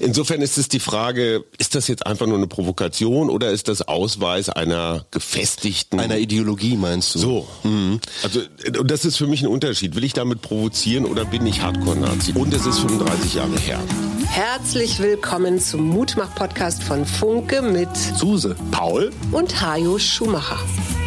Insofern ist es die Frage, ist das jetzt einfach nur eine Provokation oder ist das Ausweis einer gefestigten... Einer Ideologie meinst du? So. Mhm. Also, und das ist für mich ein Unterschied. Will ich damit provozieren oder bin ich Hardcore-Nazi? Und es ist 35 Jahre her. Herzlich willkommen zum Mutmach-Podcast von Funke mit Suse, Paul und Hajo Schumacher.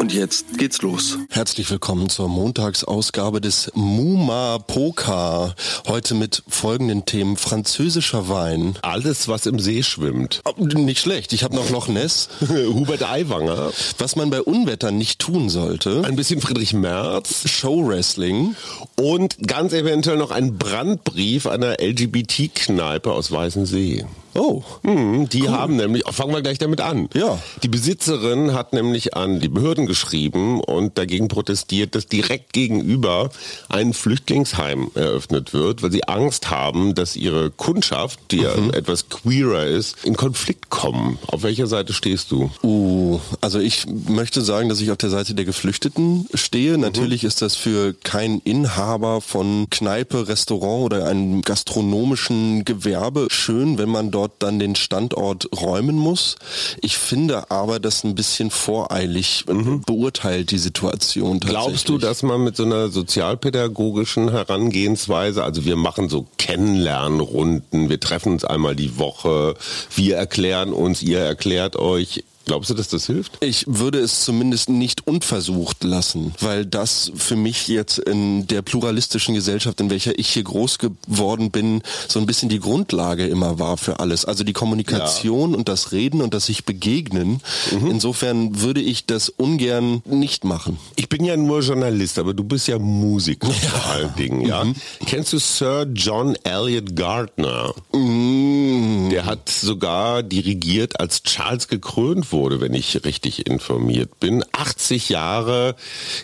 Und jetzt geht's los. Herzlich willkommen zur Montagsausgabe des Muma Poker. Heute mit folgenden Themen. Französischer Wein. Alles, was im See schwimmt. Oh, nicht schlecht. Ich habe noch Loch Ness. Hubert Aiwanger. Was man bei Unwettern nicht tun sollte. Ein bisschen Friedrich Merz. Showwrestling. Und ganz eventuell noch ein Brandbrief einer LGBT-Kneipe aus Weißensee. Oh. Hm, die cool. haben nämlich, fangen wir gleich damit an. Ja. Die Besitzerin hat nämlich an die Behörden geschrieben und dagegen protestiert, dass direkt gegenüber ein Flüchtlingsheim eröffnet wird, weil sie Angst haben, dass ihre Kundschaft, die mhm. ja etwas queerer ist, in Konflikt kommen. Auf welcher Seite stehst du? Uh, also ich möchte sagen, dass ich auf der Seite der Geflüchteten stehe. Mhm. Natürlich ist das für keinen Inhaber von Kneipe, Restaurant oder einem gastronomischen Gewerbe schön, wenn man dort dann den Standort räumen muss. Ich finde aber, das ein bisschen voreilig mhm. Beurteilt, die Situation. Glaubst du, dass man mit so einer sozialpädagogischen Herangehensweise, also wir machen so Kennenlernrunden, wir treffen uns einmal die Woche, wir erklären uns, ihr erklärt euch, Glaubst du, dass das hilft? Ich würde es zumindest nicht unversucht lassen, weil das für mich jetzt in der pluralistischen Gesellschaft, in welcher ich hier groß geworden bin, so ein bisschen die Grundlage immer war für alles. Also die Kommunikation ja. und das Reden und das sich begegnen. Mhm. Insofern würde ich das ungern nicht machen. Ich bin ja nur Journalist, aber du bist ja Musiker ja. vor allen Dingen, ja. Mhm. Kennst du Sir John Elliot Gardner? Mhm. Der hat sogar dirigiert, als Charles gekrönt wurde wurde, wenn ich richtig informiert bin. 80 Jahre,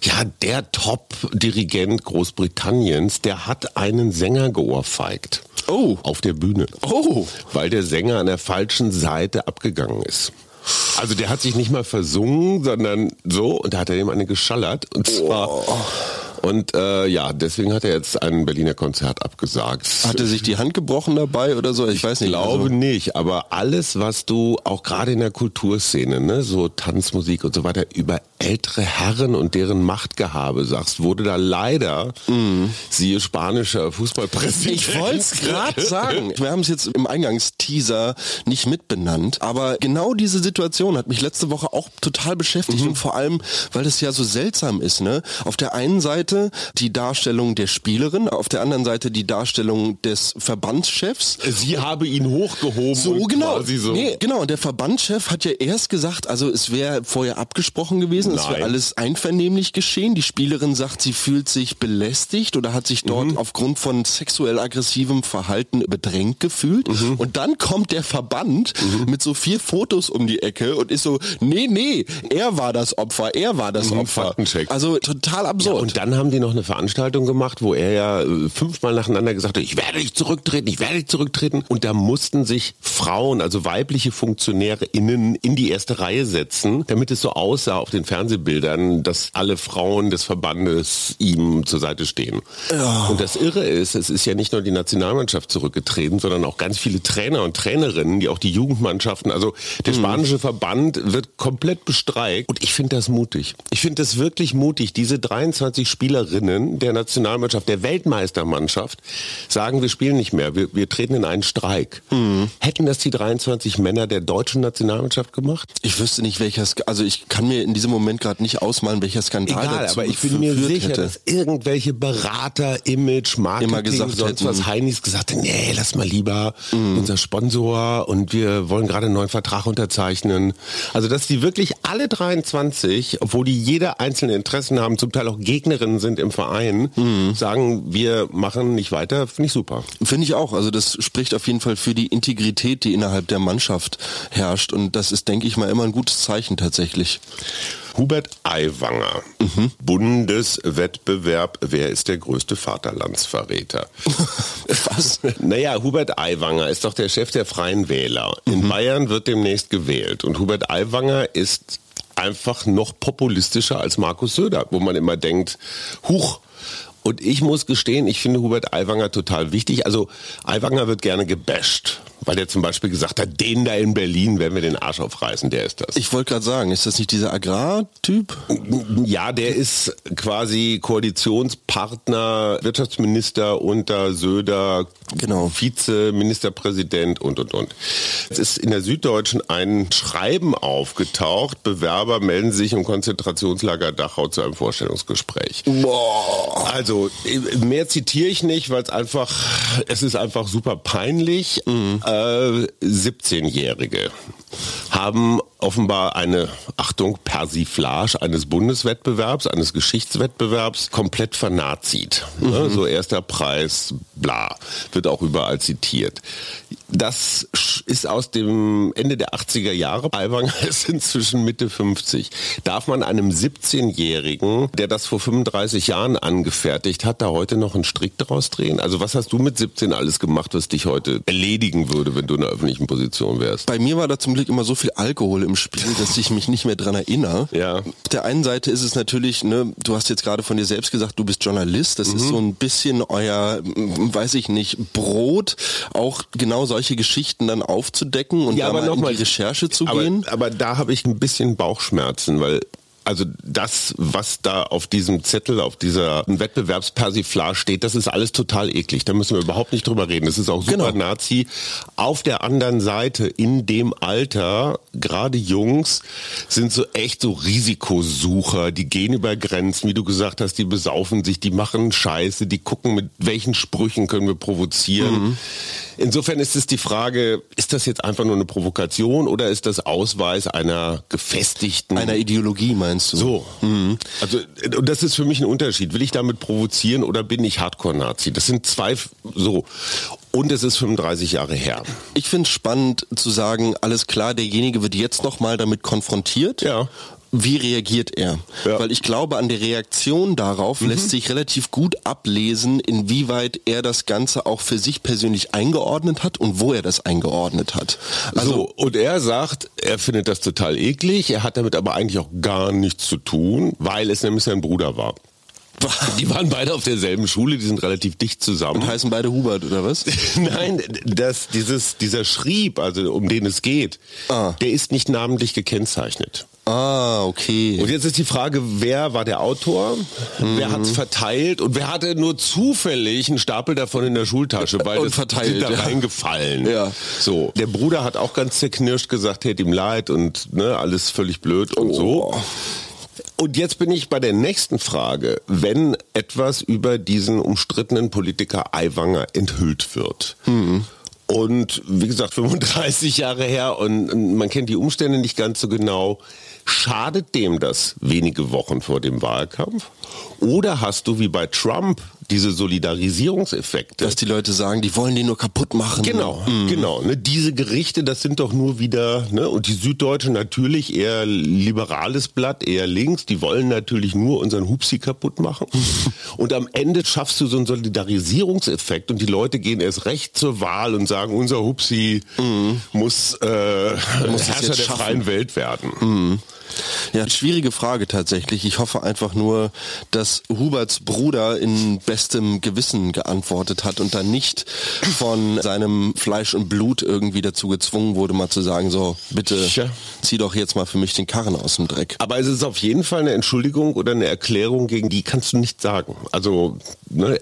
ja, der Top-Dirigent Großbritanniens, der hat einen Sänger geohrfeigt. Oh. Auf der Bühne. Oh. Weil der Sänger an der falschen Seite abgegangen ist. Also der hat sich nicht mal versungen, sondern so und da hat er ihm eine geschallert und zwar oh. Und äh, ja, deswegen hat er jetzt ein Berliner Konzert abgesagt. Hat er sich die Hand gebrochen dabei oder so? Ich, ich weiß nicht. Ich glaube also. nicht, aber alles, was du auch gerade in der Kulturszene, ne, so Tanzmusik und so weiter, über ältere Herren und deren Machtgehabe sagst, wurde da leider, mm. siehe spanischer Fußballpräsident. Ich wollte es gerade sagen. Wir haben es jetzt im Eingangsteaser nicht mitbenannt, aber genau diese Situation hat mich letzte Woche auch total beschäftigt mhm. und vor allem, weil es ja so seltsam ist. Ne? Auf der einen Seite die Darstellung der Spielerin, auf der anderen Seite die Darstellung des Verbandschefs. Sie habe ihn hochgehoben. So genau. So. Nee, genau. Und der Verbandschef hat ja erst gesagt, also es wäre vorher abgesprochen gewesen gewesen. Es wäre alles einvernehmlich geschehen. Die Spielerin sagt, sie fühlt sich belästigt oder hat sich dort mhm. aufgrund von sexuell aggressivem Verhalten bedrängt gefühlt. Mhm. Und dann kommt der Verband mhm. mit so vier Fotos um die Ecke und ist so, nee, nee, er war das Opfer, er war das mhm, Opfer. Faktencheck. Also total absurd. Ja, und dann haben die noch eine Veranstaltung gemacht, wo er ja äh, fünfmal nacheinander gesagt hat, ich werde nicht zurücktreten, ich werde nicht zurücktreten. Und da mussten sich Frauen, also weibliche Funktionäre innen in die erste Reihe setzen, damit es so aussah auf den Fernsehbildern, dass alle Frauen des Verbandes ihm zur Seite stehen. Ja. Und das Irre ist, es ist ja nicht nur die Nationalmannschaft zurückgetreten, sondern auch ganz viele Trainer und Trainerinnen, die auch die Jugendmannschaften, also der mhm. spanische Verband wird komplett bestreikt. Und ich finde das mutig. Ich finde das wirklich mutig, diese 23 Spielerinnen der Nationalmannschaft, der Weltmeistermannschaft, sagen, wir spielen nicht mehr, wir, wir treten in einen Streik. Mhm. Hätten das die 23 Männer der deutschen Nationalmannschaft gemacht? Ich wüsste nicht, welches, also ich kann mir in diesem Moment gerade nicht ausmalen, welcher Skandal Egal, dazu aber ich bin mir sicher, hätte. dass irgendwelche Berater, Image, Marketing, Immer gesagt sonst hätten. was Heinis gesagt haben, nee, lass mal lieber mm. unser Sponsor und wir wollen gerade einen neuen Vertrag unterzeichnen. Also, dass die wirklich alle 23, obwohl die jeder einzelne Interessen haben, zum Teil auch Gegnerinnen sind im Verein, mm. sagen, wir machen nicht weiter, finde ich super. Finde ich auch. Also das spricht auf jeden Fall für die Integrität, die innerhalb der Mannschaft herrscht und das ist, denke ich mal, immer ein gutes Zeichen tatsächlich. Hubert Aiwanger, mhm. Bundeswettbewerb, wer ist der größte Vaterlandsverräter? Was? Naja, Hubert Aiwanger ist doch der Chef der Freien Wähler. In mhm. Bayern wird demnächst gewählt und Hubert Aiwanger ist einfach noch populistischer als Markus Söder, wo man immer denkt, huch, und ich muss gestehen, ich finde Hubert Aiwanger total wichtig. Also Aiwanger wird gerne gebasht weil er zum Beispiel gesagt hat, den da in Berlin werden wir den Arsch aufreißen, der ist das. Ich wollte gerade sagen, ist das nicht dieser Agrartyp? Ja, der ist quasi Koalitionspartner, Wirtschaftsminister unter Söder, genau. Vizeministerpräsident und, und, und. Es ist in der Süddeutschen ein Schreiben aufgetaucht, Bewerber melden sich im Konzentrationslager Dachau zu einem Vorstellungsgespräch. Boah. Also, mehr zitiere ich nicht, weil es einfach, es ist einfach super peinlich. Mhm. Äh, 17-Jährige haben offenbar eine, Achtung, Persiflage eines Bundeswettbewerbs, eines Geschichtswettbewerbs komplett vernazit. Ne? Mhm. So erster Preis, bla, wird auch überall zitiert. Das ist aus dem Ende der 80er Jahre. Aiwanger ist inzwischen Mitte 50. Darf man einem 17-Jährigen, der das vor 35 Jahren angefertigt hat, da heute noch einen Strick daraus drehen? Also was hast du mit 17 alles gemacht, was dich heute erledigen würde, wenn du in einer öffentlichen Position wärst? Bei mir war da zum Glück immer so viel Alkohol im Spiel, dass ich mich nicht mehr dran erinnere. Ja. Auf der einen Seite ist es natürlich, ne, du hast jetzt gerade von dir selbst gesagt, du bist Journalist. Das mhm. ist so ein bisschen euer, weiß ich nicht, Brot, auch genau solche Geschichten dann aufzudecken und ja, da mal in die Recherche zu aber, gehen. Aber da habe ich ein bisschen Bauchschmerzen, weil also das, was da auf diesem Zettel, auf dieser Wettbewerbspersiflage steht, das ist alles total eklig. Da müssen wir überhaupt nicht drüber reden. Das ist auch super genau. Nazi. Auf der anderen Seite, in dem Alter, gerade Jungs sind so echt so Risikosucher. Die gehen über Grenzen, wie du gesagt hast, die besaufen sich, die machen Scheiße, die gucken, mit welchen Sprüchen können wir provozieren. Mhm. Insofern ist es die Frage, ist das jetzt einfach nur eine Provokation oder ist das Ausweis einer gefestigten... Einer Ideologie meinst du? So. Mhm. Also, und das ist für mich ein Unterschied. Will ich damit provozieren oder bin ich Hardcore-Nazi? Das sind zwei, so. Und es ist 35 Jahre her. Ich finde es spannend zu sagen, alles klar, derjenige wird jetzt nochmal damit konfrontiert. Ja wie reagiert er? Ja. Weil ich glaube, an der Reaktion darauf mhm. lässt sich relativ gut ablesen, inwieweit er das Ganze auch für sich persönlich eingeordnet hat und wo er das eingeordnet hat. Also so, und er sagt, er findet das total eklig, er hat damit aber eigentlich auch gar nichts zu tun, weil es nämlich sein Bruder war. Die waren beide auf derselben Schule, die sind relativ dicht zusammen. Und heißen beide Hubert, oder was? Nein, das, dieses, dieser Schrieb, also um den es geht, ah. der ist nicht namentlich gekennzeichnet. Ah, okay. Und jetzt ist die Frage, wer war der Autor? Mhm. Wer hat's verteilt? Und wer hatte nur zufällig einen Stapel davon in der Schultasche, weil und verteilt, da ja. reingefallen. Ja. So. Der Bruder hat auch ganz zerknirscht gesagt, hätte ihm leid und ne, alles völlig blöd und oh. so. Und jetzt bin ich bei der nächsten Frage. Wenn etwas über diesen umstrittenen Politiker Aiwanger enthüllt wird, mhm. Und wie gesagt, 35 Jahre her und man kennt die Umstände nicht ganz so genau. Schadet dem das wenige Wochen vor dem Wahlkampf? Oder hast du wie bei Trump diese Solidarisierungseffekte? Dass die Leute sagen, die wollen den nur kaputt machen. Genau, mhm. genau. Ne, diese Gerichte, das sind doch nur wieder, ne, und die Süddeutsche natürlich eher liberales Blatt, eher links, die wollen natürlich nur unseren Hupsi kaputt machen. und am Ende schaffst du so einen Solidarisierungseffekt und die Leute gehen erst recht zur Wahl und sagen, unser Hupsi mhm. muss, äh, muss Herrscher der freien Welt werden. Mhm. Ja, schwierige Frage tatsächlich. Ich hoffe einfach nur, dass Huberts Bruder in bestem Gewissen geantwortet hat und dann nicht von seinem Fleisch und Blut irgendwie dazu gezwungen wurde, mal zu sagen, so, bitte zieh doch jetzt mal für mich den Karren aus dem Dreck. Aber es ist auf jeden Fall eine Entschuldigung oder eine Erklärung, gegen die kannst du nicht sagen. Also, ne,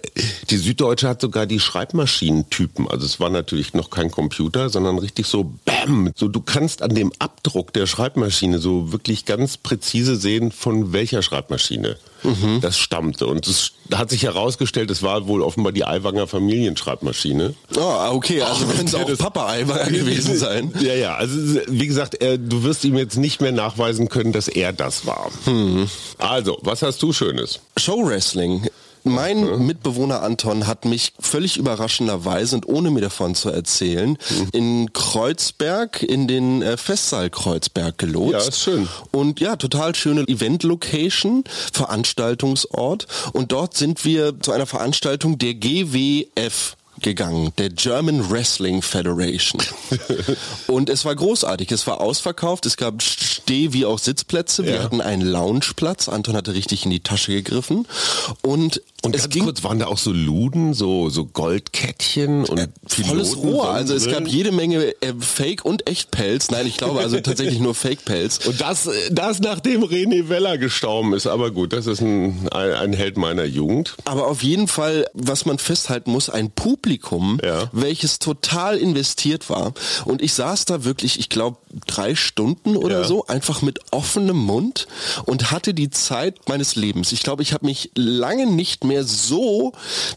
die Süddeutsche hat sogar die Schreibmaschinentypen. Also es war natürlich noch kein Computer, sondern richtig so BAM. So, du kannst an dem Abdruck der Schreibmaschine so wirklich ganz präzise sehen, von welcher Schreibmaschine mhm. das stammte. Und es hat sich herausgestellt, es war wohl offenbar die Aiwanger Familienschreibmaschine. Oh, okay, also könnte es auch Papa Aiwanger gewesen sein. Ja, ja, also wie gesagt, er, du wirst ihm jetzt nicht mehr nachweisen können, dass er das war. Mhm. Also, was hast du Schönes? Showwrestling mein mhm. Mitbewohner Anton hat mich völlig überraschenderweise und ohne mir davon zu erzählen, mhm. in Kreuzberg, in den äh, Festsaal Kreuzberg gelotst. Ja, ist schön. Und ja, total schöne Event-Location, Veranstaltungsort. Und dort sind wir zu einer Veranstaltung der GWF gegangen, der German Wrestling Federation. und es war großartig, es war ausverkauft, es gab Steh- wie auch Sitzplätze, wir ja. hatten einen Loungeplatz, Anton hatte richtig in die Tasche gegriffen und und es ging, kurz, waren da auch so Luden, so, so Goldkettchen und äh, volles Rohr. Also es gab jede Menge äh, Fake- und Echtpelz. Nein, ich glaube also tatsächlich nur Fake-Pelz. Und das, das nachdem René Weller gestorben ist. Aber gut, das ist ein, ein Held meiner Jugend. Aber auf jeden Fall, was man festhalten muss, ein Publikum, ja. welches total investiert war. Und ich saß da wirklich, ich glaube, drei Stunden oder ja. so, einfach mit offenem Mund und hatte die Zeit meines Lebens. Ich glaube, ich habe mich lange nicht mehr mehr so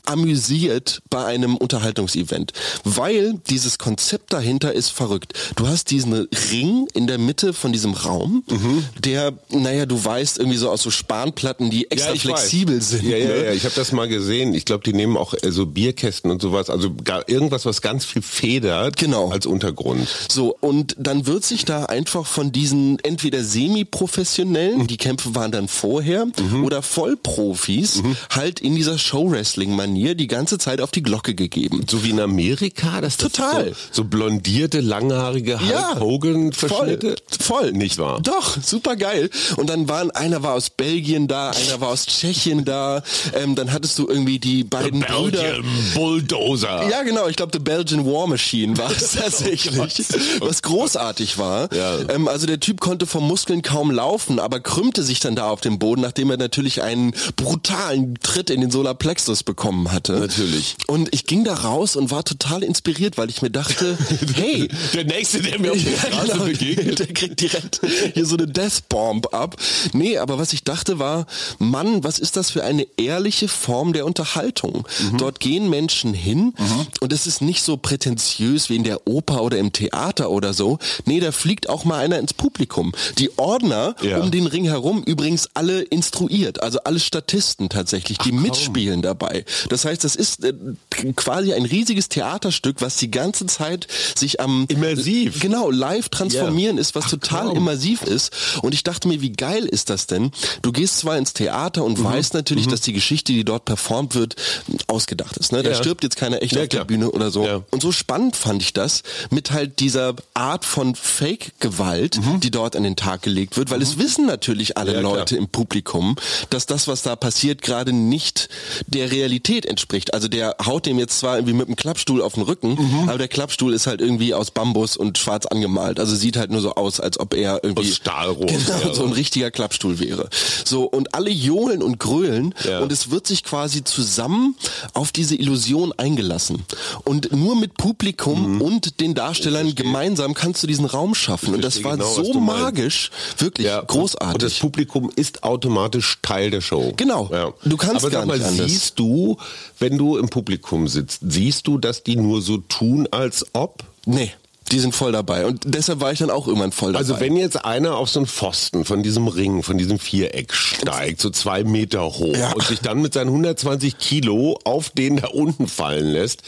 amüsiert bei einem Unterhaltungsevent, weil dieses Konzept dahinter ist verrückt. Du hast diesen Ring in der Mitte von diesem Raum, mhm. der, naja, du weißt irgendwie so aus so Spanplatten, die extra ja, flexibel weiß. sind. Ja, ja, ne? ja, ich habe das mal gesehen. Ich glaube, die nehmen auch so Bierkästen und sowas, also gar irgendwas, was ganz viel federt genau. als Untergrund. So, und dann wird sich da einfach von diesen entweder semi-professionellen, die Kämpfe waren dann vorher, mhm. oder Vollprofis mhm. halt in dieser Show-Wrestling-Manier die ganze Zeit auf die Glocke gegeben. So wie in Amerika, das total so, so, blondierte, langhaarige Hulk ja, Hogan. Voll, voll, nicht wahr? Doch, super geil. Und dann waren einer war aus Belgien da, einer war aus Tschechien da. Ähm, dann hattest du irgendwie die beiden the Brüder. Bulldozer. Ja, genau. Ich glaube, The Belgian War Machine war es tatsächlich, oh was großartig war. Ja. Ähm, also der Typ konnte vom Muskeln kaum laufen, aber krümmte sich dann da auf dem Boden, nachdem er natürlich einen brutalen Tritt in in den Solarplexus bekommen hatte. Natürlich. Und ich ging da raus und war total inspiriert, weil ich mir dachte, hey, der nächste, der mir auf der Straße genau, begegnet, der kriegt direkt hier so eine Death Bomb ab. Nee, aber was ich dachte war, Mann, was ist das für eine ehrliche Form der Unterhaltung? Mhm. Dort gehen Menschen hin mhm. und es ist nicht so prätentiös wie in der Oper oder im Theater oder so. Nee, da fliegt auch mal einer ins Publikum. Die Ordner ja. um den Ring herum übrigens alle instruiert, also alle Statisten tatsächlich, die Ach, mitspielen dabei. Das heißt, das ist äh, quasi ein riesiges Theaterstück, was die ganze Zeit sich am immersiv genau live transformieren yeah. ist, was Ach, total kaum. immersiv ist. Und ich dachte mir, wie geil ist das denn? Du gehst zwar ins Theater und mhm. weißt natürlich, mhm. dass die Geschichte, die dort performt wird, ausgedacht ist. Ne? Da ja. stirbt jetzt keiner echt ja, auf der Bühne oder so. Ja. Und so spannend fand ich das mit halt dieser Art von Fake-Gewalt, mhm. die dort an den Tag gelegt wird, weil es mhm. wissen natürlich alle Leute klar. im Publikum, dass das, was da passiert, gerade nicht nicht der Realität entspricht. Also der haut dem jetzt zwar irgendwie mit einem Klappstuhl auf den Rücken, mhm. aber der Klappstuhl ist halt irgendwie aus Bambus und schwarz angemalt. Also sieht halt nur so aus, als ob er irgendwie aus Stahlrohr genau, so ein richtiger Klappstuhl wäre. So und alle johlen und grölen ja. und es wird sich quasi zusammen auf diese Illusion eingelassen. Und nur mit Publikum mhm. und den Darstellern gemeinsam kannst du diesen Raum schaffen. Und das war genau, so magisch, wirklich ja. großartig. Und das Publikum ist automatisch Teil der Show. Genau. Ja. Du kannst Aber gar mal, siehst du, wenn du im Publikum sitzt, siehst du, dass die nur so tun, als ob? Nee. Die sind voll dabei. Und deshalb war ich dann auch irgendwann voll also dabei. Also wenn jetzt einer auf so einen Pfosten von diesem Ring, von diesem Viereck steigt, so zwei Meter hoch ja. und sich dann mit seinen 120 Kilo auf den da unten fallen lässt,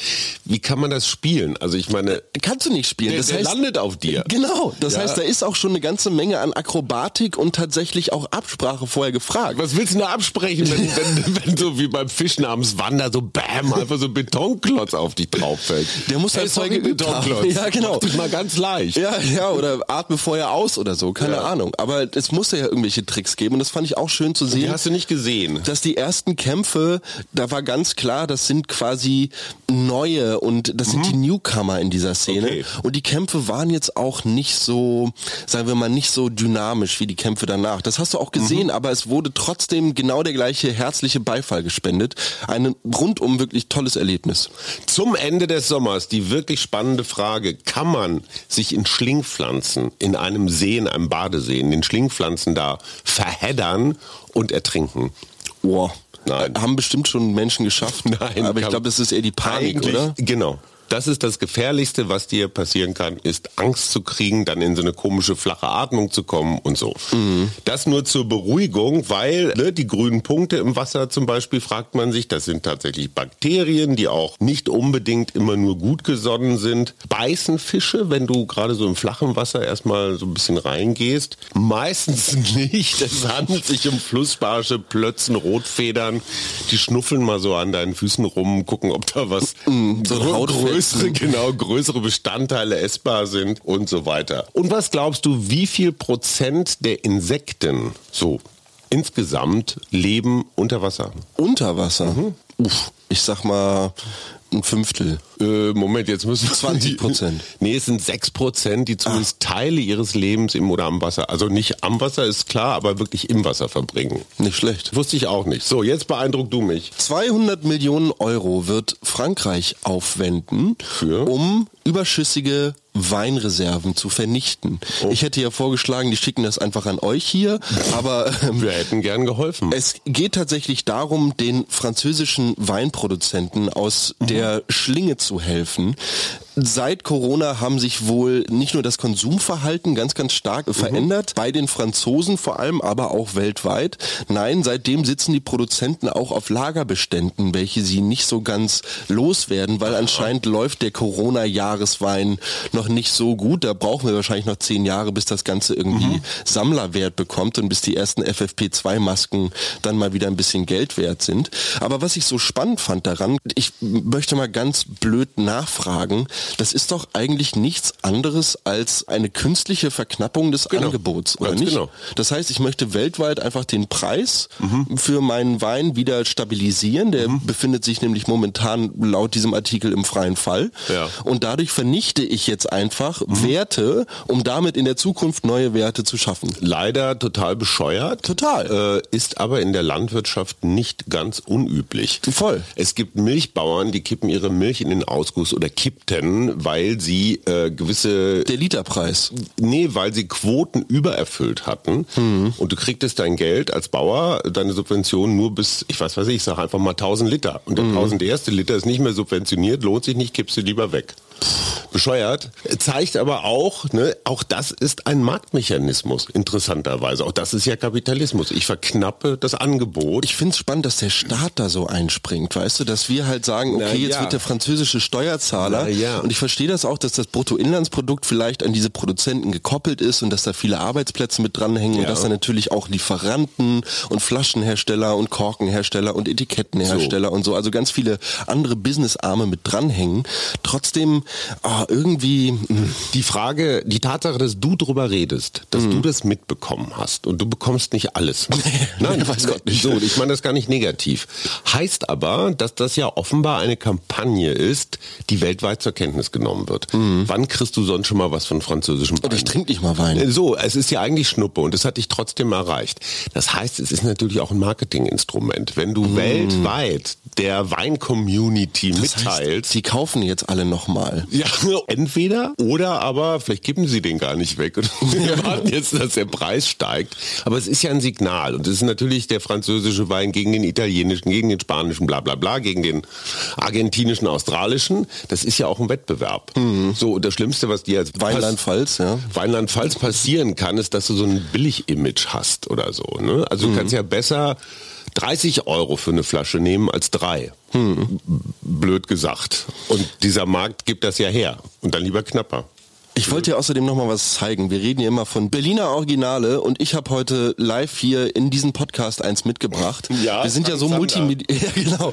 wie kann man das spielen? Also ich meine... Kannst du nicht spielen. Der, das der heißt, landet auf dir. Genau. Das ja. heißt, da ist auch schon eine ganze Menge an Akrobatik und tatsächlich auch Absprache vorher gefragt. Was willst du da absprechen, wenn, wenn, wenn so wie beim Fisch namens Wander so bam, einfach so ein Betonklotz auf dich drauf fällt? Der muss halt hey, Betonklotz. Ja, genau dich mal ganz leicht. Ja, ja, oder atme vorher aus oder so, keine ja. Ahnung. Aber es musste ja irgendwelche Tricks geben und das fand ich auch schön zu sehen. Die hast du nicht gesehen. Dass die ersten Kämpfe, da war ganz klar, das sind quasi neue und das mhm. sind die Newcomer in dieser Szene. Okay. Und die Kämpfe waren jetzt auch nicht so, sagen wir mal, nicht so dynamisch wie die Kämpfe danach. Das hast du auch gesehen, mhm. aber es wurde trotzdem genau der gleiche herzliche Beifall gespendet. Ein rundum wirklich tolles Erlebnis. Zum Ende des Sommers die wirklich spannende Frage, kann man sich in Schlingpflanzen, in einem See, in einem Badesee, in den Schlingpflanzen da verheddern und ertrinken. Boah. Nein. Haben bestimmt schon Menschen geschafft. Nein. Aber ich glaube, das ist eher die Panik, oder? Genau. Das ist das Gefährlichste, was dir passieren kann, ist Angst zu kriegen, dann in so eine komische flache Atmung zu kommen und so. Mhm. Das nur zur Beruhigung, weil ne, die grünen Punkte im Wasser zum Beispiel, fragt man sich, das sind tatsächlich Bakterien, die auch nicht unbedingt immer nur gut gesonnen sind. Beißen Fische, wenn du gerade so im flachen Wasser erstmal so ein bisschen reingehst? Meistens nicht. Es handelt sich um Flussbarsche, Plötzen, Rotfedern. Die schnuffeln mal so an deinen Füßen rum, gucken, ob da was mm, so größere, genau, größere Bestandteile essbar sind und so weiter. Und was glaubst du, wie viel Prozent der Insekten so insgesamt leben unter Wasser? Unter Wasser? Mhm. Uff, ich sag mal ein Fünftel. Äh, Moment, jetzt müssen wir 20 Prozent. Nee, es sind 6 Prozent, die zumindest ah. Teile ihres Lebens im oder am Wasser, also nicht am Wasser ist klar, aber wirklich im Wasser verbringen. Nicht schlecht. Wusste ich auch nicht. So, jetzt beeindruck du mich. 200 Millionen Euro wird Frankreich aufwenden, Für? um überschüssige Weinreserven zu vernichten. Oh. Ich hätte ja vorgeschlagen, die schicken das einfach an euch hier, aber ähm, wir hätten gern geholfen. Es geht tatsächlich darum, den französischen Weinproduzenten aus mhm. der Schlinge zu helfen. Seit Corona haben sich wohl nicht nur das Konsumverhalten ganz, ganz stark mhm. verändert, bei den Franzosen vor allem, aber auch weltweit. Nein, seitdem sitzen die Produzenten auch auf Lagerbeständen, welche sie nicht so ganz loswerden, weil anscheinend läuft der Corona-Jahreswein noch nicht so gut. Da brauchen wir wahrscheinlich noch zehn Jahre, bis das Ganze irgendwie mhm. Sammlerwert bekommt und bis die ersten FFP2-Masken dann mal wieder ein bisschen Geld wert sind. Aber was ich so spannend fand daran, ich möchte mal ganz blöd nachfragen, das ist doch eigentlich nichts anderes als eine künstliche Verknappung des genau. Angebots, oder Ganz nicht? Genau. Das heißt, ich möchte weltweit einfach den Preis mhm. für meinen Wein wieder stabilisieren. Der mhm. befindet sich nämlich momentan laut diesem Artikel im freien Fall. Ja. Und dadurch vernichte ich jetzt einfach mhm. Werte, um damit in der Zukunft neue Werte zu schaffen. Leider total bescheuert. Total. Äh, ist aber in der Landwirtschaft nicht ganz unüblich. Voll. Es gibt Milchbauern, die kippen ihre Milch in den Ausguss oder kippten weil sie äh, gewisse... Der Literpreis. Nee, weil sie Quoten übererfüllt hatten. Mhm. Und du kriegtest dein Geld als Bauer, deine Subvention nur bis, ich weiß was ich, ich sage einfach mal 1000 Liter. Und der mhm. 1000 erste Liter ist nicht mehr subventioniert, lohnt sich nicht, kippst du lieber weg bescheuert. Zeigt aber auch, ne, auch das ist ein Marktmechanismus, interessanterweise. Auch das ist ja Kapitalismus. Ich verknappe das Angebot. Ich finde es spannend, dass der Staat da so einspringt, weißt du, dass wir halt sagen, okay, Na, jetzt ja. wird der französische Steuerzahler. Na, ja. Und ich verstehe das auch, dass das Bruttoinlandsprodukt vielleicht an diese Produzenten gekoppelt ist und dass da viele Arbeitsplätze mit dranhängen ja. und dass da natürlich auch Lieferanten und Flaschenhersteller und Korkenhersteller und Etikettenhersteller so. und so, also ganz viele andere Businessarme mit dranhängen. Trotzdem oh, irgendwie hm. die Frage, die Tatsache, dass du drüber redest, dass mhm. du das mitbekommen hast und du bekommst nicht alles. Nein, weiß Gott nicht. So, ich meine das gar nicht negativ. Heißt aber, dass das ja offenbar eine Kampagne ist, die weltweit zur Kenntnis genommen wird. Mhm. Wann kriegst du sonst schon mal was von französischem Wein? ich trinke nicht mal Wein. Äh, so, es ist ja eigentlich Schnuppe und es hat dich trotzdem erreicht. Das heißt, es ist natürlich auch ein Marketinginstrument. Wenn du mhm. weltweit der Wein-Community mitteilst. sie kaufen jetzt alle nochmal. Ja, entweder oder aber vielleicht kippen sie den gar nicht weg und wir warten jetzt, dass der Preis steigt. Aber es ist ja ein Signal und es ist natürlich der französische Wein gegen den italienischen, gegen den spanischen, bla bla bla, gegen den argentinischen, australischen. Das ist ja auch ein Wettbewerb. Mhm. So, das Schlimmste, was dir als Weinland-Pfalz, ja. Weinland-Pfalz passieren kann, ist, dass du so ein Billig-Image hast oder so. Ne? Also du mhm. kannst ja besser 30 Euro für eine Flasche nehmen als drei. Hm. Blöd gesagt. Und dieser Markt gibt das ja her. Und dann lieber knapper. Ich wollte dir außerdem noch mal was zeigen. Wir reden hier immer von Berliner Originale und ich habe heute live hier in diesem Podcast eins mitgebracht. Ja, wir sind Frank ja so multimedia. Ja, genau.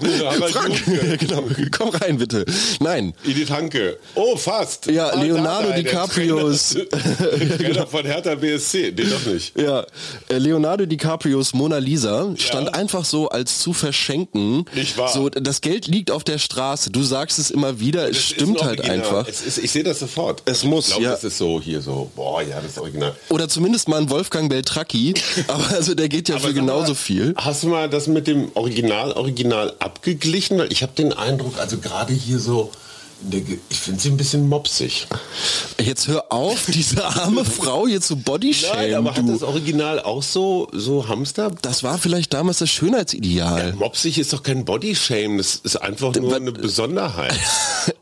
Frank, genau. Komm rein bitte. Nein. Edith Hanke. Oh, fast. Ja, ah, Leonardo da, DiCaprios. Der Trainer von Hertha BSC, den doch nicht. Ja, äh, Leonardo DiCaprios Mona Lisa stand ja. einfach so als zu verschenken. Nicht wahr. So, das Geld liegt auf der Straße. Du sagst es immer wieder, es das stimmt halt einfach. Ist, ich sehe das sofort. Es muss glaube, ja. das ist so hier so, boah, ja, das ist original. Oder zumindest mal ein Wolfgang Beltracchi, aber also der geht ja aber für genauso mal, viel. Hast du mal das mit dem Original, Original abgeglichen? Weil ich habe den Eindruck, also gerade hier so Ich finde sie ein bisschen mopsig. Jetzt hör auf, diese arme Frau hier zu Bodyshamen. Nein, aber hat das Original auch so, so Hamster? Das war vielleicht damals das Schönheitsideal. Ja, mopsig ist doch kein Bodyshamen, das ist einfach nur eine Besonderheit.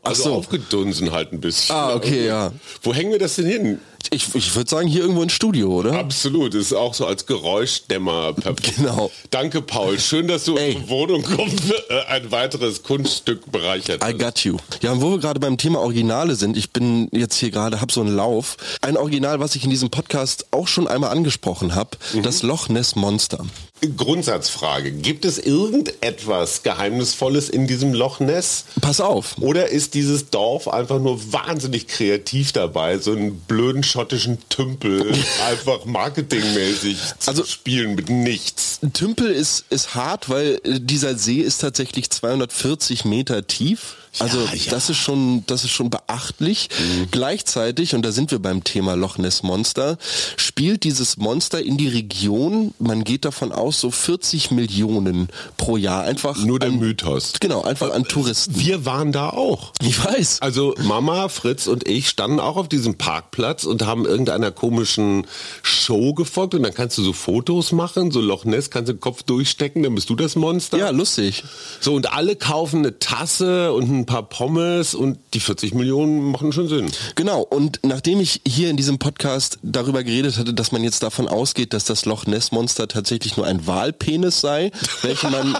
Also so. aufgedunsen halt ein bisschen. Ah, okay, ja. Wo hängen wir das denn hin? Ich, ich würde sagen, hier irgendwo ein Studio, oder? Absolut, ist auch so als Geräuschdämmer perfekt. Genau. Danke, Paul. Schön, dass du Ey. in die Wohnung kommst. Äh, ein weiteres Kunststück bereichert. I got you. Ja, und wo wir gerade beim Thema Originale sind, ich bin jetzt hier gerade, hab so einen Lauf. Ein Original, was ich in diesem Podcast auch schon einmal angesprochen habe, mhm. das Loch Ness Monster. Grundsatzfrage. Gibt es irgendetwas Geheimnisvolles in diesem Loch Ness? Pass auf. Oder ist dieses Dorf einfach nur wahnsinnig kreativ dabei, so einen blöden schottischen Tümpel einfach marketingmäßig also, zu spielen mit nichts? Ein Tümpel ist, ist hart, weil dieser See ist tatsächlich 240 Meter tief. Also ja, ja. das ist schon, das ist schon beachtlich. Mhm. Gleichzeitig, und da sind wir beim Thema Loch Ness Monster, spielt dieses Monster in die Region, man geht davon aus, so 40 Millionen pro Jahr. Einfach Nur der an, Mythos. Genau, einfach an Touristen. Wir waren da auch. Ich weiß. Also Mama, Fritz und ich standen auch auf diesem Parkplatz und haben irgendeiner komischen Show gefolgt und dann kannst du so Fotos machen, so Loch Ness, kannst du den Kopf durchstecken, dann bist du das Monster. Ja, lustig. So und alle kaufen eine Tasse und ein ein paar Pommes und die 40 Millionen machen schon Sinn. Genau, und nachdem ich hier in diesem Podcast darüber geredet hatte, dass man jetzt davon ausgeht, dass das Loch Ness Monster tatsächlich nur ein Wahlpenis sei, welchen man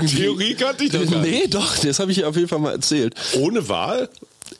Die Theorie kannte ich doch gar nicht. Nee, doch, das habe ich auf jeden Fall mal erzählt. Ohne Wahl?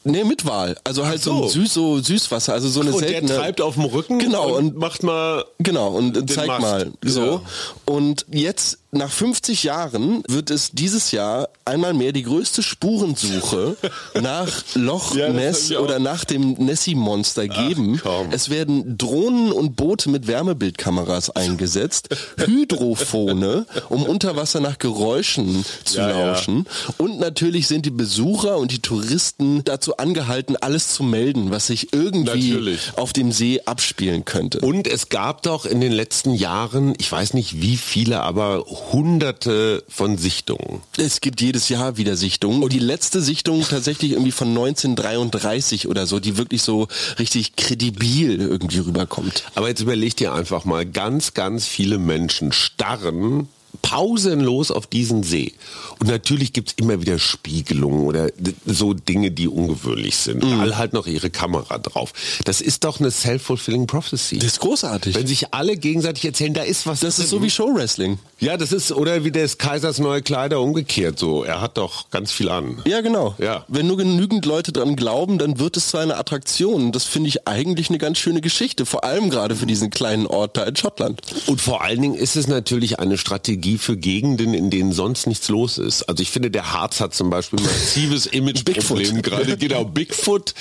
Nee, mit Wal. Also halt so. so. süß, so Süßwasser, also so eine und seltene. der treibt auf dem Rücken genau, und, und macht mal. Genau, und zeigt mal. So. Ja. Und jetzt nach 50 Jahren wird es dieses Jahr einmal mehr die größte Spurensuche nach Loch ja, Ness oder nach dem Nessie-Monster geben. Ach, es werden Drohnen und Boote mit Wärmebildkameras eingesetzt, Hydrophone, um unter Wasser nach Geräuschen zu ja, lauschen. Ja. Und natürlich sind die Besucher und die Touristen dazu angehalten, alles zu melden, was sich irgendwie natürlich. auf dem See abspielen könnte. Und es gab doch in den letzten Jahren, ich weiß nicht wie viele, aber hunderte von Sichtungen. Es gibt jedes Jahr wieder Sichtungen. Und die letzte Sichtung tatsächlich irgendwie von 1933 oder so, die wirklich so richtig kredibil irgendwie rüberkommt. Aber jetzt überleg dir einfach mal, ganz, ganz viele Menschen starren pausenlos auf diesen See. Und natürlich gibt es immer wieder Spiegelungen oder so Dinge, die ungewöhnlich sind. Mhm. Alle halt noch ihre Kamera drauf. Das ist doch eine self-fulfilling prophecy. Das ist großartig. Wenn sich alle gegenseitig erzählen, da ist was. Das drin. ist so wie Showwrestling. Ja, das ist, oder wie des Kaisers neue Kleider umgekehrt so. Er hat doch ganz viel an. Ja, genau. Ja. Wenn nur genügend Leute dran glauben, dann wird es zu einer Attraktion. Das finde ich eigentlich eine ganz schöne Geschichte. Vor allem gerade für diesen kleinen Ort da in Schottland. Und vor allen Dingen ist es natürlich eine Strategie für Gegenden, in denen sonst nichts los ist. Also ich finde, der Harz hat zum Beispiel ein massives Imageproblem gerade. Genau, Bigfoot.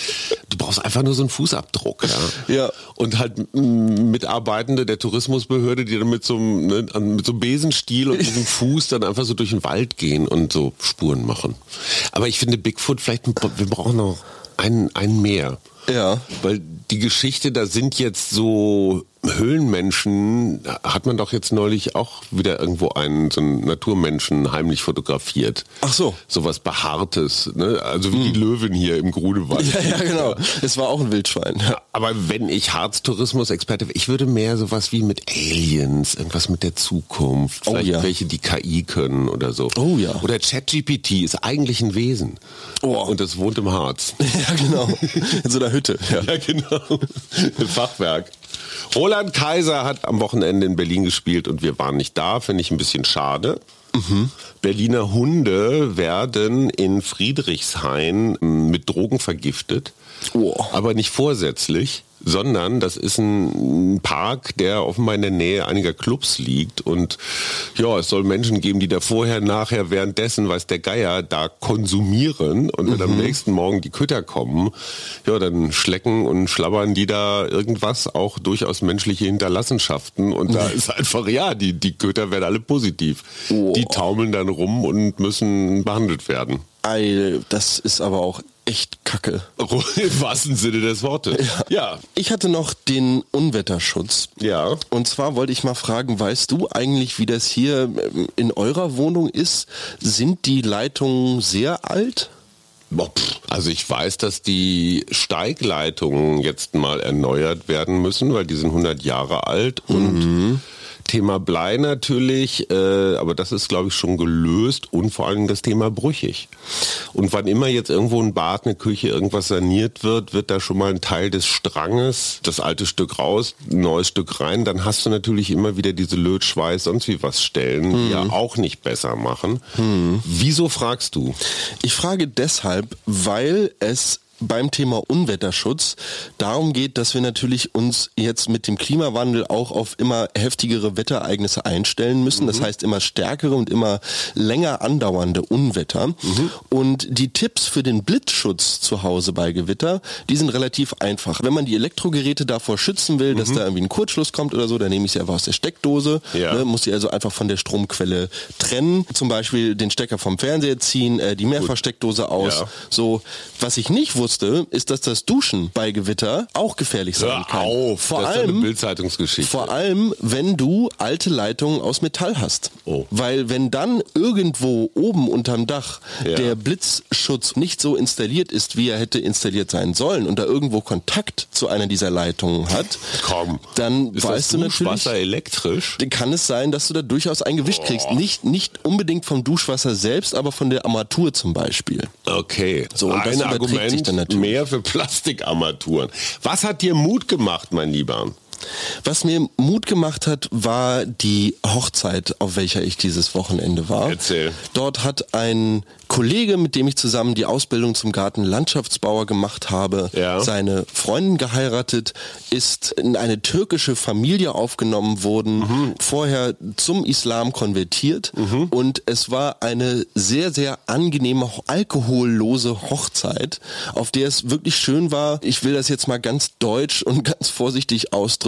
Du brauchst einfach nur so einen Fußabdruck. Ja. ja. Und halt Mitarbeitende der Tourismusbehörde, die dann mit so einem, ne, mit so einem Besenstiel und diesem Fuß dann einfach so durch den Wald gehen und so Spuren machen. Aber ich finde Bigfoot vielleicht, wir brauchen noch einen, einen mehr. Ja. Weil die Geschichte, da sind jetzt so Höhlenmenschen hat man doch jetzt neulich auch wieder irgendwo einen, so einen Naturmenschen heimlich fotografiert. Ach so. Sowas Behaartes, ne? Also wie hm. die Löwen hier im Grunewald. Ja, ja, genau. Es war auch ein Wildschwein. Ja. Aber wenn ich Harz-Tourismus-Experte ich würde mehr sowas wie mit Aliens, irgendwas mit der Zukunft, oh, vielleicht ja. welche, die KI können oder so. Oh ja. Oder ChatGPT ist eigentlich ein Wesen. Oh. Und das wohnt im Harz. Ja, genau. In so einer Hütte. Ja, ja genau. Ein Fachwerk. Roland Kaiser hat am Wochenende in Berlin gespielt und wir waren nicht da, finde ich ein bisschen schade. Mhm. Berliner Hunde werden in Friedrichshain mit Drogen vergiftet, oh. aber nicht vorsätzlich sondern das ist ein Park, der offenbar in der Nähe einiger Clubs liegt und ja, es soll Menschen geben, die da vorher, nachher, währenddessen, weiß der Geier, da konsumieren und wenn mhm. am nächsten Morgen die Köter kommen, ja, dann schlecken und schlabbern die da irgendwas, auch durchaus menschliche Hinterlassenschaften und da ist einfach, ja, die, die Köter werden alle positiv. Oh. Die taumeln dann rum und müssen behandelt werden. Ei, das ist aber auch echt kacke. Im wahrsten Sinne des Wortes. Ja. ja. Ich hatte noch den Unwetterschutz. Ja. Und zwar wollte ich mal fragen, weißt du eigentlich, wie das hier ähm, in eurer Wohnung ist? Sind die Leitungen sehr alt? Also ich weiß, dass die Steigleitungen jetzt mal erneuert werden müssen, weil die sind 100 Jahre alt und mhm. Thema Blei natürlich, äh, aber das ist, glaube ich, schon gelöst und vor allem das Thema brüchig. Und wann immer jetzt irgendwo ein Bad, eine Küche, irgendwas saniert wird, wird da schon mal ein Teil des Stranges, das alte Stück raus, ein neues Stück rein, dann hast du natürlich immer wieder diese Lötschweiß, sonst wie was Stellen, hm. die ja auch nicht besser machen. Hm. Wieso fragst du? Ich frage deshalb, weil es beim Thema Unwetterschutz darum geht, dass wir natürlich uns jetzt mit dem Klimawandel auch auf immer heftigere Wetterereignisse einstellen müssen. Mhm. Das heißt immer stärkere und immer länger andauernde Unwetter. Mhm. Und die Tipps für den Blitzschutz zu Hause bei Gewitter, die sind relativ einfach. Wenn man die Elektrogeräte davor schützen will, mhm. dass da irgendwie ein Kurzschluss kommt oder so, dann nehme ich sie einfach aus der Steckdose, ja. ne, muss sie also einfach von der Stromquelle trennen. Zum Beispiel den Stecker vom Fernseher ziehen, äh, die Mehrfachsteckdose aus. Ja. So, was ich nicht wusste, wusste, ist, dass das Duschen bei Gewitter auch gefährlich sein Hör kann. Auf, vor das allem, ist Bildzeitungsgeschichte. Vor allem, wenn du alte Leitungen aus Metall hast. Oh. Weil wenn dann irgendwo oben unterm Dach ja. der Blitzschutz nicht so installiert ist, wie er hätte installiert sein sollen und da irgendwo Kontakt zu einer dieser Leitungen hat, Komm. dann ist weißt du natürlich, Duschwasser elektrisch? Kann es sein, dass du da durchaus ein Gewicht oh. kriegst. Nicht, nicht unbedingt vom Duschwasser selbst, aber von der Armatur zum Beispiel. Okay. So, und ein das Argument natürlich. mehr für Plastikarmaturen. Was hat dir Mut gemacht, mein Lieber? Was mir Mut gemacht hat, war die Hochzeit, auf welcher ich dieses Wochenende war. Erzähl. Dort hat ein Kollege, mit dem ich zusammen die Ausbildung zum Gartenlandschaftsbauer gemacht habe, ja. seine Freundin geheiratet, ist in eine türkische Familie aufgenommen worden, mhm. vorher zum Islam konvertiert mhm. und es war eine sehr, sehr angenehme, alkohollose Hochzeit, auf der es wirklich schön war, ich will das jetzt mal ganz deutsch und ganz vorsichtig ausdrücken,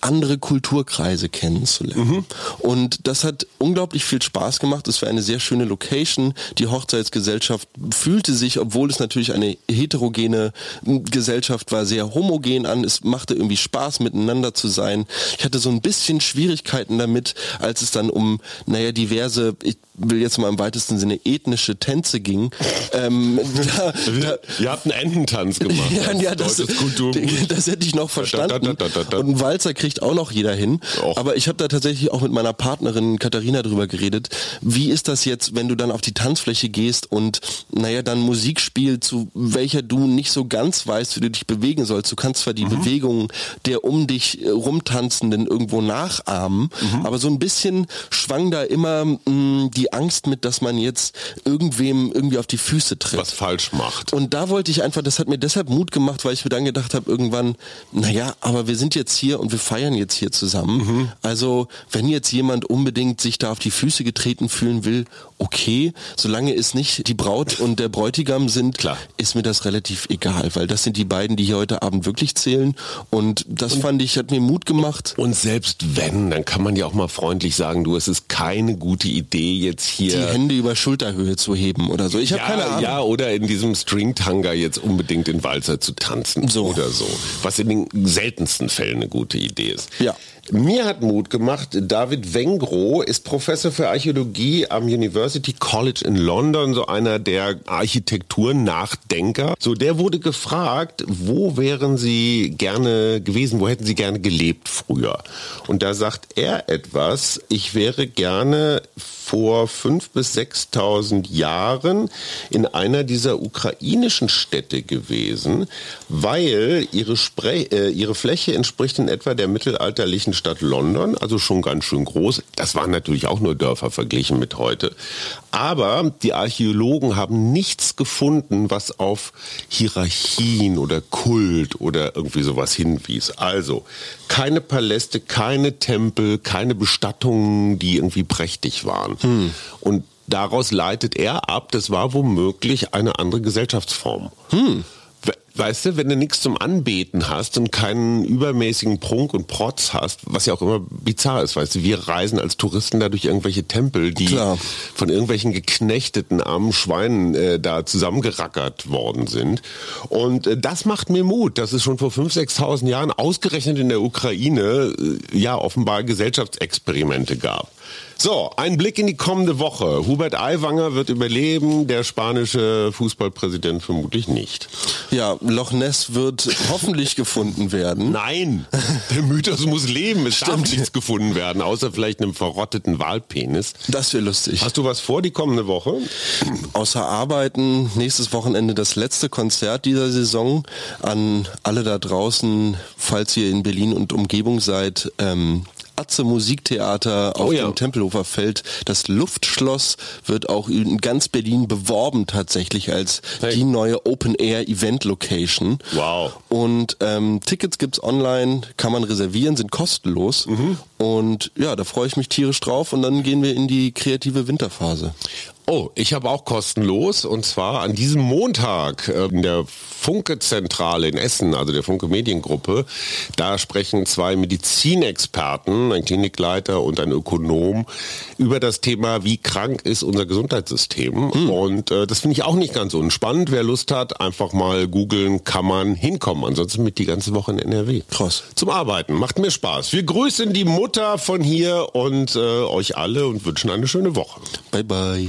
andere Kulturkreise kennenzulernen. Mhm. Und das hat unglaublich viel Spaß gemacht. Es war eine sehr schöne Location, die Hochzeitsgesellschaft fühlte sich, obwohl es natürlich eine heterogene Gesellschaft war, sehr homogen an. Es machte irgendwie Spaß, miteinander zu sein. Ich hatte so ein bisschen Schwierigkeiten damit, als es dann um, naja, diverse, ich will jetzt mal im weitesten Sinne ethnische Tänze ging. Ähm, da, da, Ihr habt einen Ententanz gemacht. ja, ja das, das, hätte ich noch verstanden. Und einen Walzer kriegt auch noch jeder hin. Och. Aber ich habe da tatsächlich auch mit meiner Partnerin Katharina drüber geredet. Wie ist das jetzt, wenn du dann auf die Tanzfläche gehst und naja, dann Musik spielt, zu welcher du nicht so ganz weißt, wie du dich bewegen sollst. Du kannst zwar die mhm. Bewegungen der um dich rumtanzenden irgendwo nachahmen, mhm. aber so ein bisschen schwang da immer mh, mm, die Angst mit, dass man jetzt irgendwem irgendwie auf die Füße tritt. Was falsch macht. Und da wollte ich einfach, das hat mir deshalb Mut gemacht, weil ich mir dann gedacht habe, irgendwann, naja, aber wir sind jetzt hier und wir feiern jetzt hier zusammen. Mhm. Also, wenn jetzt jemand unbedingt sich da auf die Füße getreten fühlen will, okay, solange es nicht die Braut und der Bräutigam sind, Klar. ist mir das relativ egal, weil das sind die beiden, die hier heute Abend wirklich zählen. Und das und, fand ich, hat mir Mut gemacht. Und selbst wenn, dann kann man ja auch mal freundlich sagen, du, es ist keine gute Idee, jetzt hier. Die Hände über Schulterhöhe zu heben oder so. Ich habe ja, keine Ahnung. Ja, oder in diesem Stringtanga jetzt unbedingt den Walzer zu tanzen. So. Oder so. Was in den seltensten Fällen eine gute Idee ist. Ja. Mir hat Mut gemacht, David Wengro ist Professor für Archäologie am University College in London, so einer der Architekturnachdenker. So, der wurde gefragt, wo wären Sie gerne gewesen, wo hätten Sie gerne gelebt früher? Und da sagt er etwas, ich wäre gerne vor 5.000 bis 6.000 Jahren in einer dieser ukrainischen Städte gewesen, weil ihre, Spre äh, ihre Fläche entspricht in etwa der mittelalterlichen Stadt London, also schon ganz schön groß. Das waren natürlich auch nur Dörfer verglichen mit heute. Aber die Archäologen haben nichts gefunden, was auf Hierarchien oder Kult oder irgendwie sowas hinwies. Also keine Paläste, keine Tempel, keine Bestattungen, die irgendwie prächtig waren. Hm. Und daraus leitet er ab, das war womöglich eine andere Gesellschaftsform. Hm. Weißt du, wenn du nichts zum Anbeten hast und keinen übermäßigen Prunk und Protz hast, was ja auch immer bizarr ist, weißt du, wir reisen als Touristen da durch irgendwelche Tempel, die Klar. von irgendwelchen geknechteten armen Schweinen äh, da zusammengerackert worden sind. Und äh, das macht mir Mut, dass es schon vor 5.000, 6.000 Jahren ausgerechnet in der Ukraine äh, ja offenbar Gesellschaftsexperimente gab. So, ein Blick in die kommende Woche. Hubert Aiwanger wird überleben, der spanische Fußballpräsident vermutlich nicht. Ja, Loch Ness wird hoffentlich gefunden werden. Nein, der Mythos muss leben. Es Stimmt. darf nichts gefunden werden, außer vielleicht einem verrotteten Wahlpenis. Das wäre lustig. Hast du was vor die kommende Woche? Außer Arbeiten, nächstes Wochenende das letzte Konzert dieser Saison. An alle da draußen, falls ihr in Berlin und Umgebung seid, ähm, Atze Musiktheater auf oh ja. dem Tempelhofer Feld. Das Luftschloss wird auch in ganz Berlin beworben tatsächlich als hey. die neue Open Air Event Location. Wow. Und ähm, Tickets gibt's online, kann man reservieren, sind kostenlos. Mhm. Und ja, da freue ich mich tierisch drauf und dann gehen wir in die kreative Winterphase. Oh, ich habe auch kostenlos und zwar an diesem Montag äh, in der Funke-Zentrale in Essen, also der Funke Mediengruppe. Da sprechen zwei Medizinexperten, ein Klinikleiter und ein Ökonom, über das Thema, wie krank ist unser Gesundheitssystem. Mhm. Und äh, das finde ich auch nicht ganz unspannend. Wer Lust hat, einfach mal googeln, kann man hinkommen. Ansonsten mit die ganze Woche in NRW. Krass. Zum Arbeiten. Macht mir Spaß. Wir grüßen die Mutter von hier und äh, euch alle und wünschen eine schöne Woche. Bye, bye.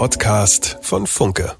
Podcast von Funke.